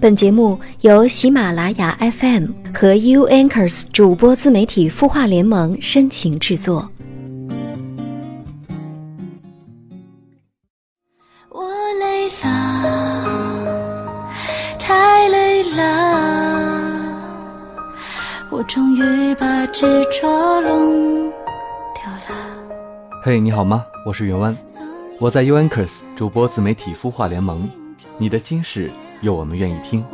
本节目由喜马拉雅 FM 和 U Anchors 主播自媒体孵化联盟深情制作。我累了，太累了，我终于把执着弄掉了。嘿，你好吗？我是袁湾，我在 U Anchors 主播自媒体孵化联盟，你的心事有我们愿意听。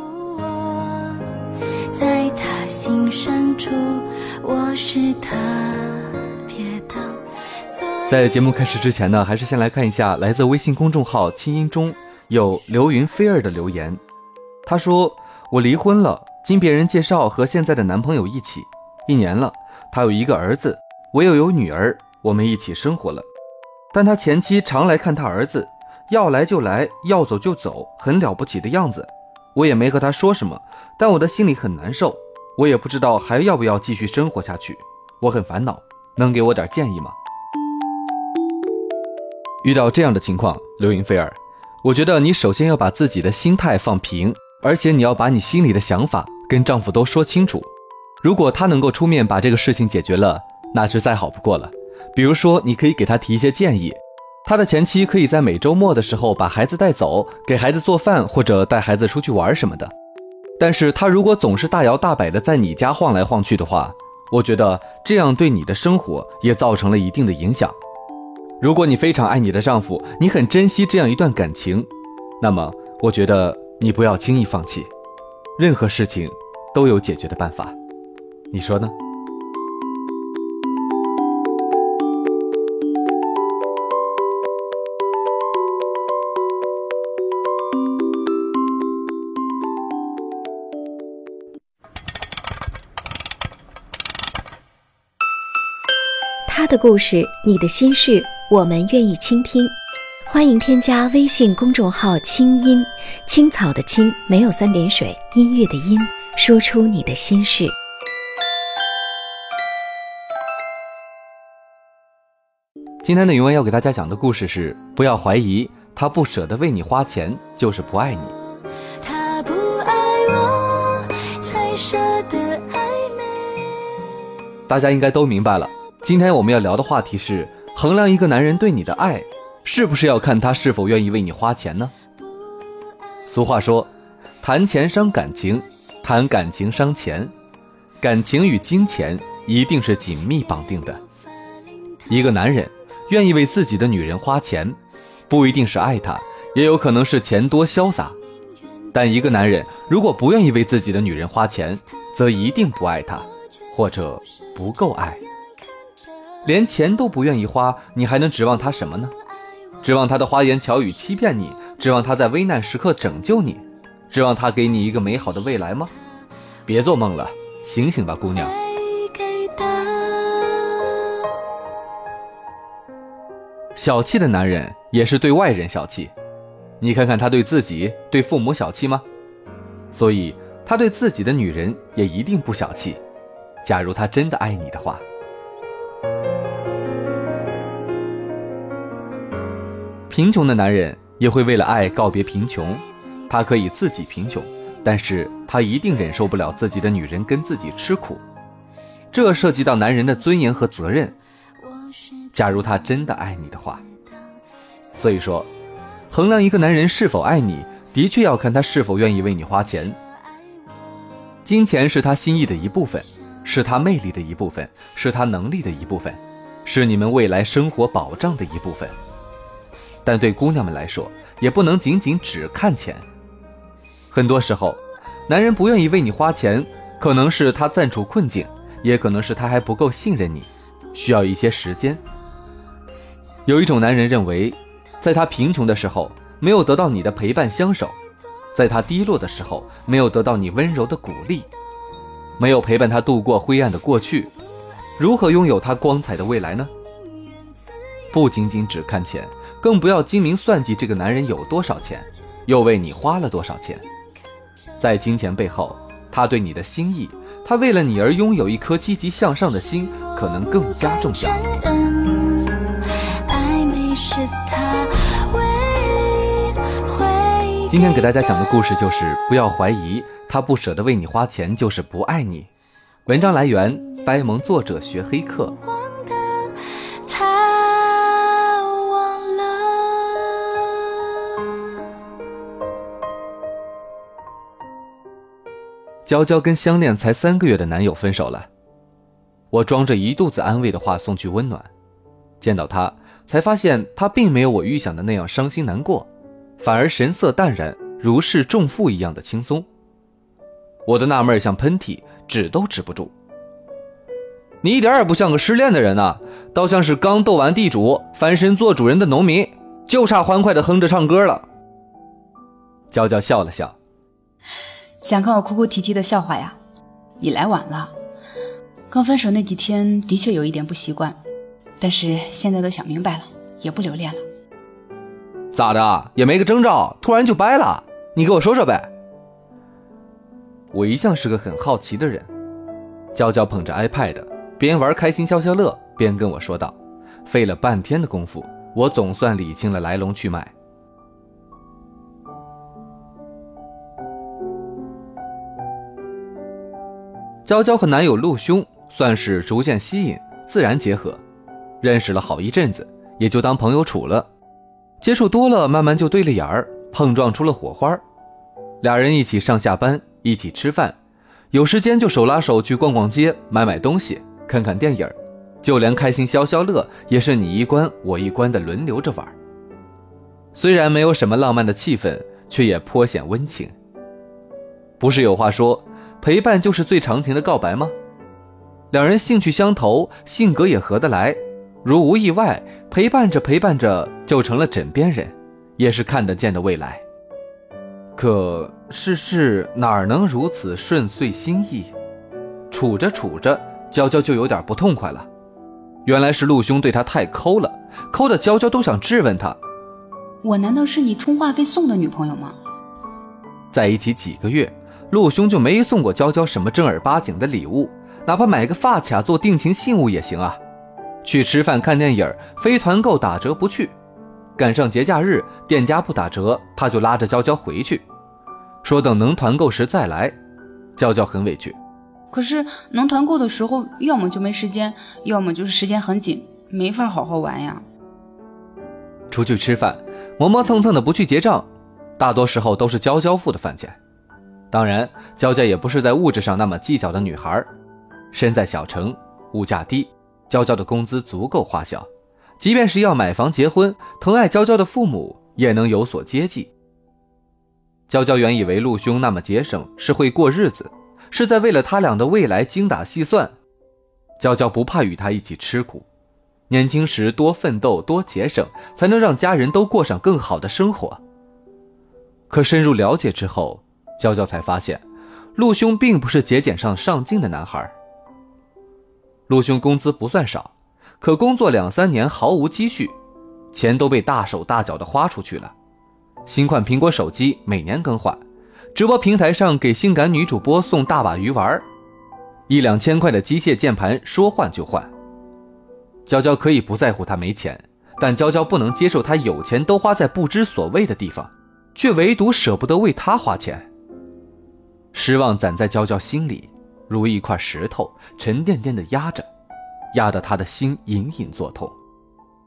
在他心深处，我是特别的。在节目开始之前呢，还是先来看一下来自微信公众号“清音中”有刘云菲儿的留言。她说：“我离婚了，经别人介绍和现在的男朋友一起，一年了。他有一个儿子，我又有女儿，我们一起生活了。但他前妻常来看他儿子，要来就来，要走就走，很了不起的样子。我也没和他说什么，但我的心里很难受。我也不知道还要不要继续生活下去，我很烦恼，能给我点建议吗？”遇到这样的情况，刘云菲儿，我觉得你首先要把自己的心态放平，而且你要把你心里的想法跟丈夫都说清楚。如果他能够出面把这个事情解决了，那是再好不过了。比如说，你可以给他提一些建议，他的前妻可以在每周末的时候把孩子带走，给孩子做饭或者带孩子出去玩什么的。但是他如果总是大摇大摆的在你家晃来晃去的话，我觉得这样对你的生活也造成了一定的影响。如果你非常爱你的丈夫，你很珍惜这样一段感情，那么我觉得你不要轻易放弃，任何事情都有解决的办法，你说呢？的故事，你的心事，我们愿意倾听。欢迎添加微信公众号“清音青草”的青，没有三点水，音乐的音，说出你的心事。今天的云文要给大家讲的故事是：不要怀疑他不舍得为你花钱，就是不爱你。他不爱我，才舍得暧昧。大家应该都明白了。今天我们要聊的话题是：衡量一个男人对你的爱，是不是要看他是否愿意为你花钱呢？俗话说，谈钱伤感情，谈感情伤钱，感情与金钱一定是紧密绑定的。一个男人愿意为自己的女人花钱，不一定是爱她，也有可能是钱多潇洒。但一个男人如果不愿意为自己的女人花钱，则一定不爱她，或者不够爱。连钱都不愿意花，你还能指望他什么呢？指望他的花言巧语欺骗你？指望他在危难时刻拯救你？指望他给你一个美好的未来吗？别做梦了，醒醒吧，姑娘！小气的男人也是对外人小气，你看看他对自己、对父母小气吗？所以他对自己的女人也一定不小气。假如他真的爱你的话。贫穷的男人也会为了爱告别贫穷，他可以自己贫穷，但是他一定忍受不了自己的女人跟自己吃苦，这涉及到男人的尊严和责任。假如他真的爱你的话，所以说，衡量一个男人是否爱你，的确要看他是否愿意为你花钱。金钱是他心意的一部分，是他魅力的一部分，是他能力的一部分，是你们未来生活保障的一部分。但对姑娘们来说，也不能仅仅只看钱。很多时候，男人不愿意为你花钱，可能是他暂处困境，也可能是他还不够信任你，需要一些时间。有一种男人认为，在他贫穷的时候没有得到你的陪伴相守，在他低落的时候没有得到你温柔的鼓励，没有陪伴他度过灰暗的过去，如何拥有他光彩的未来呢？不仅仅只看钱。更不要精明算计这个男人有多少钱，又为你花了多少钱。在金钱背后，他对你的心意，他为了你而拥有一颗积极向上的心，可能更加重要。今天给大家讲的故事就是不要怀疑他不舍得为你花钱就是不爱你。文章来源呆萌，作者学黑客。娇娇跟相恋才三个月的男友分手了，我装着一肚子安慰的话送去温暖，见到他才发现他并没有我预想的那样伤心难过，反而神色淡然，如释重负一样的轻松。我的纳闷像喷嚏，止都止不住。你一点也不像个失恋的人呐，倒像是刚斗完地主，翻身做主人的农民，就差欢快的哼着唱歌了。娇娇笑了笑。想看我哭哭啼啼的笑话呀？你来晚了。刚分手那几天的确有一点不习惯，但是现在都想明白了，也不留恋了。咋的？也没个征兆，突然就掰了？你给我说说呗。我一向是个很好奇的人。娇娇捧着 iPad，边玩开心消消乐，边跟我说道：“费了半天的功夫，我总算理清了来龙去脉。”娇娇和男友陆兄算是逐渐吸引，自然结合，认识了好一阵子，也就当朋友处了。接触多了，慢慢就对了眼儿，碰撞出了火花。俩人一起上下班，一起吃饭，有时间就手拉手去逛逛街，买买东西，看看电影，就连开心消消乐也是你一关我一关的轮流着玩。虽然没有什么浪漫的气氛，却也颇显温情。不是有话说？陪伴就是最长情的告白吗？两人兴趣相投，性格也合得来，如无意外，陪伴着陪伴着就成了枕边人，也是看得见的未来。可世事哪能如此顺遂心意？处着处着，娇娇就有点不痛快了。原来是陆兄对她太抠了，抠的娇娇都想质问他：我难道是你充话费送的女朋友吗？在一起几个月。陆兄就没送过娇娇什么正儿八经的礼物，哪怕买个发卡做定情信物也行啊。去吃饭看电影，非团购打折不去。赶上节假日，店家不打折，他就拉着娇娇回去，说等能团购时再来。娇娇很委屈，可是能团购的时候，要么就没时间，要么就是时间很紧，没法好好玩呀。出去吃饭，磨磨蹭蹭的不去结账，大多时候都是娇娇付的饭钱。当然，娇娇也不是在物质上那么计较的女孩。身在小城，物价低，娇娇的工资足够花销。即便是要买房结婚，疼爱娇娇的父母也能有所接济。娇娇原以为陆兄那么节省是会过日子，是在为了他俩的未来精打细算。娇娇不怕与他一起吃苦，年轻时多奋斗多节省，才能让家人都过上更好的生活。可深入了解之后，娇娇才发现，陆兄并不是节俭上上进的男孩。陆兄工资不算少，可工作两三年毫无积蓄，钱都被大手大脚的花出去了。新款苹果手机每年更换，直播平台上给性感女主播送大把鱼丸，一两千块的机械键盘说换就换。娇娇可以不在乎他没钱，但娇娇不能接受他有钱都花在不知所谓的地方，却唯独舍不得为他花钱。失望攒在娇娇心里，如一块石头，沉甸甸的压着，压得她的心隐隐作痛。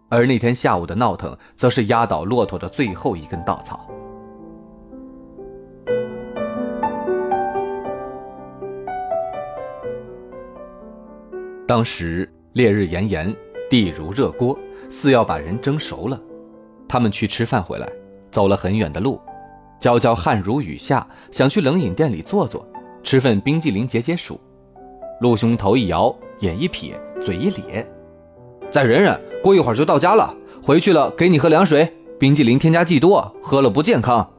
而那天下午的闹腾，则是压倒骆驼的最后一根稻草。当时烈日炎炎，地如热锅，似要把人蒸熟了。他们去吃饭回来，走了很远的路。娇娇汗如雨下，想去冷饮店里坐坐，吃份冰激凌解解暑。陆兄头一摇，眼一撇，嘴一咧：“再忍忍，过一会儿就到家了。回去了给你喝凉水，冰激凌添加剂多，喝了不健康。”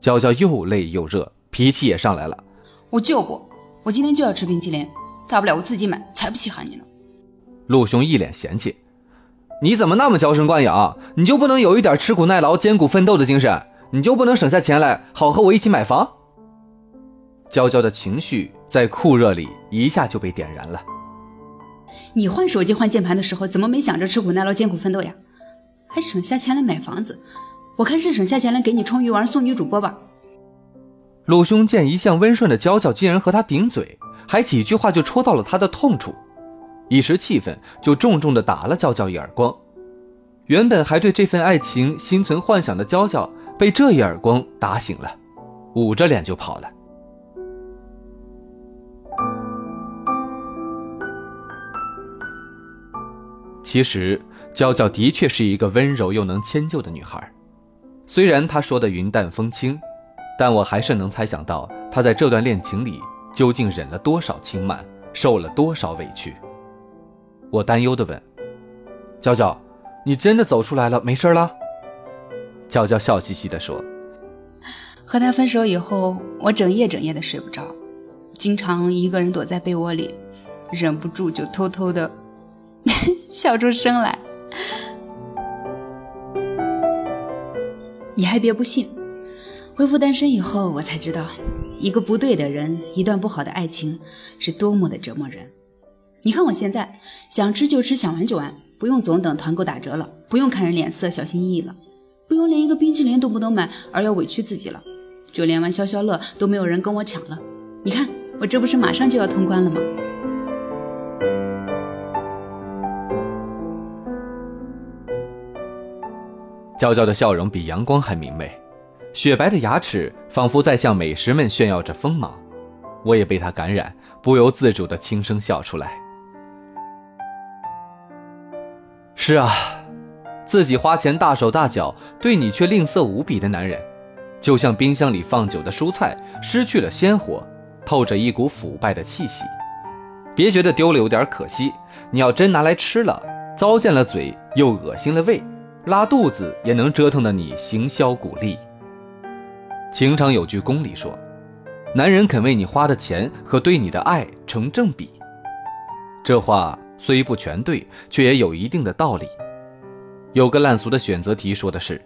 娇娇又累又热，脾气也上来了：“我就不，我今天就要吃冰激凌，大不了我自己买，才不稀罕你呢。”陆兄一脸嫌弃：“你怎么那么娇生惯养？你就不能有一点吃苦耐劳、艰苦奋斗的精神？”你就不能省下钱来，好和我一起买房？娇娇的情绪在酷热里一下就被点燃了。你换手机换键盘的时候，怎么没想着吃苦耐劳、艰苦奋斗呀？还省下钱来买房子，我看是省下钱来给你充鱼丸送女主播吧。鲁兄见一向温顺的娇娇竟然和他顶嘴，还几句话就戳到了他的痛处，一时气愤，就重重的打了娇娇一耳光。原本还对这份爱情心存幻想的娇娇，被这一耳光打醒了，捂着脸就跑了。其实，娇娇的确是一个温柔又能迁就的女孩，虽然她说的云淡风轻。但我还是能猜想到，她在这段恋情里究竟忍了多少轻慢，受了多少委屈。我担忧地问：“娇娇，你真的走出来了，没事了？”娇娇笑嘻嘻地说：“和他分手以后，我整夜整夜的睡不着，经常一个人躲在被窝里，忍不住就偷偷的 笑出声来。你还别不信。”恢复单身以后，我才知道，一个不对的人，一段不好的爱情，是多么的折磨人。你看我现在，想吃就吃，想玩就玩，不用总等团购打折了，不用看人脸色小心翼翼了，不用连一个冰淇淋都不能买而要委屈自己了，就连玩消消乐都没有人跟我抢了。你看我这不是马上就要通关了吗？娇娇的笑容比阳光还明媚。雪白的牙齿仿佛在向美食们炫耀着锋芒，我也被她感染，不由自主地轻声笑出来。是啊，自己花钱大手大脚，对你却吝啬无比的男人，就像冰箱里放久的蔬菜，失去了鲜活，透着一股腐败的气息。别觉得丢了有点可惜，你要真拿来吃了，糟践了嘴，又恶心了胃，拉肚子也能折腾的你形销骨立。情场有句公理说，男人肯为你花的钱和对你的爱成正比。这话虽不全对，却也有一定的道理。有个烂俗的选择题说的是，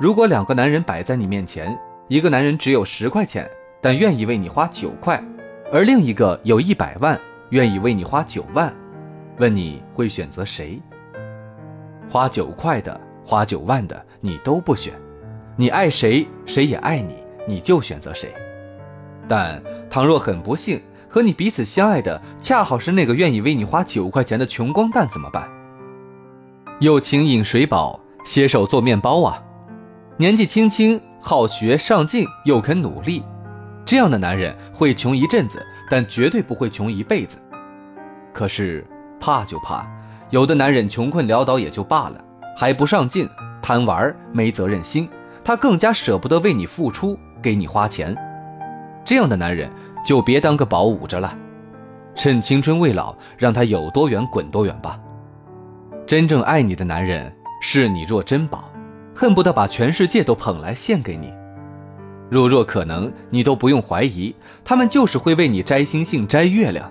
如果两个男人摆在你面前，一个男人只有十块钱，但愿意为你花九块，而另一个有一百万，愿意为你花九万，问你会选择谁？花九块的，花九万的，你都不选。你爱谁，谁也爱你，你就选择谁。但倘若很不幸和你彼此相爱的恰好是那个愿意为你花九块钱的穷光蛋，怎么办？又勤饮水饱，携手做面包啊！年纪轻轻，好学上进，又肯努力，这样的男人会穷一阵子，但绝对不会穷一辈子。可是怕就怕，有的男人穷困潦倒也就罢了，还不上进，贪玩，没责任心。他更加舍不得为你付出，给你花钱，这样的男人就别当个宝捂着了，趁青春未老，让他有多远滚多远吧。真正爱你的男人视你若珍宝，恨不得把全世界都捧来献给你。如若可能，你都不用怀疑，他们就是会为你摘星星、摘月亮，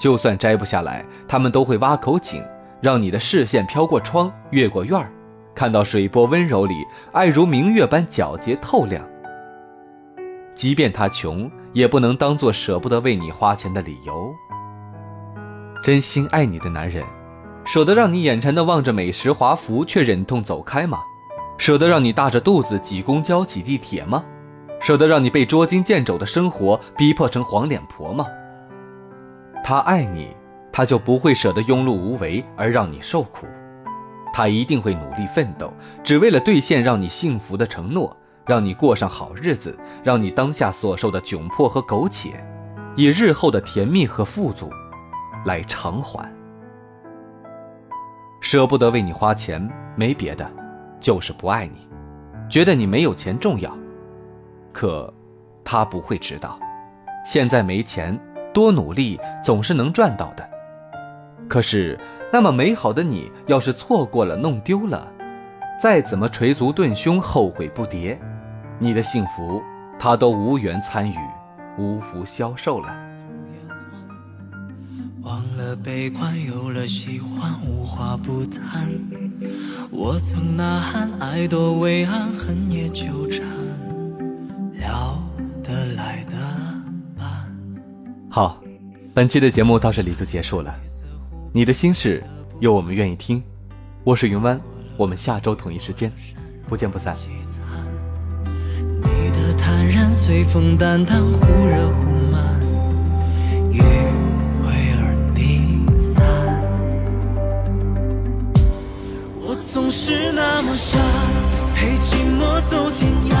就算摘不下来，他们都会挖口井，让你的视线飘过窗，越过院儿。看到水波温柔里，爱如明月般皎洁透亮。即便他穷，也不能当做舍不得为你花钱的理由。真心爱你的男人，舍得让你眼馋的望着美食华服却忍痛走开吗？舍得让你大着肚子挤公交挤地铁吗？舍得让你被捉襟见肘的生活逼迫成黄脸婆吗？他爱你，他就不会舍得庸碌无为而让你受苦。他一定会努力奋斗，只为了兑现让你幸福的承诺，让你过上好日子，让你当下所受的窘迫和苟且，以日后的甜蜜和富足来偿还。舍不得为你花钱，没别的，就是不爱你，觉得你没有钱重要。可，他不会知道，现在没钱，多努力总是能赚到的。可是。那么美好的你，要是错过了、弄丢了，再怎么捶足顿胸、后悔不迭，你的幸福他都无缘参与，无福消受了。忘了悲观，有了喜欢，无话不谈。我曾呐喊，爱多伟岸，恨也纠缠，聊得来的伴。好，本期的节目到这里就结束了。你的心事，有我们愿意听。我是云湾，我们下周同一时间不见不散。你的坦然随风淡淡，忽热是那么傻，陪寂寞走天涯。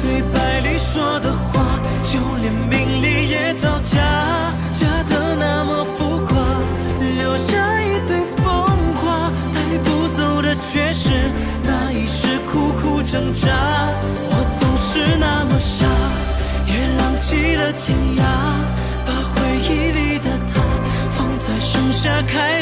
对白里说的话，就连名利也造假，假的那么浮夸，留下一堆风花，带不走的却是那一世苦苦挣扎。我总是那么傻，也浪迹了天涯，把回忆里的他放在盛夏开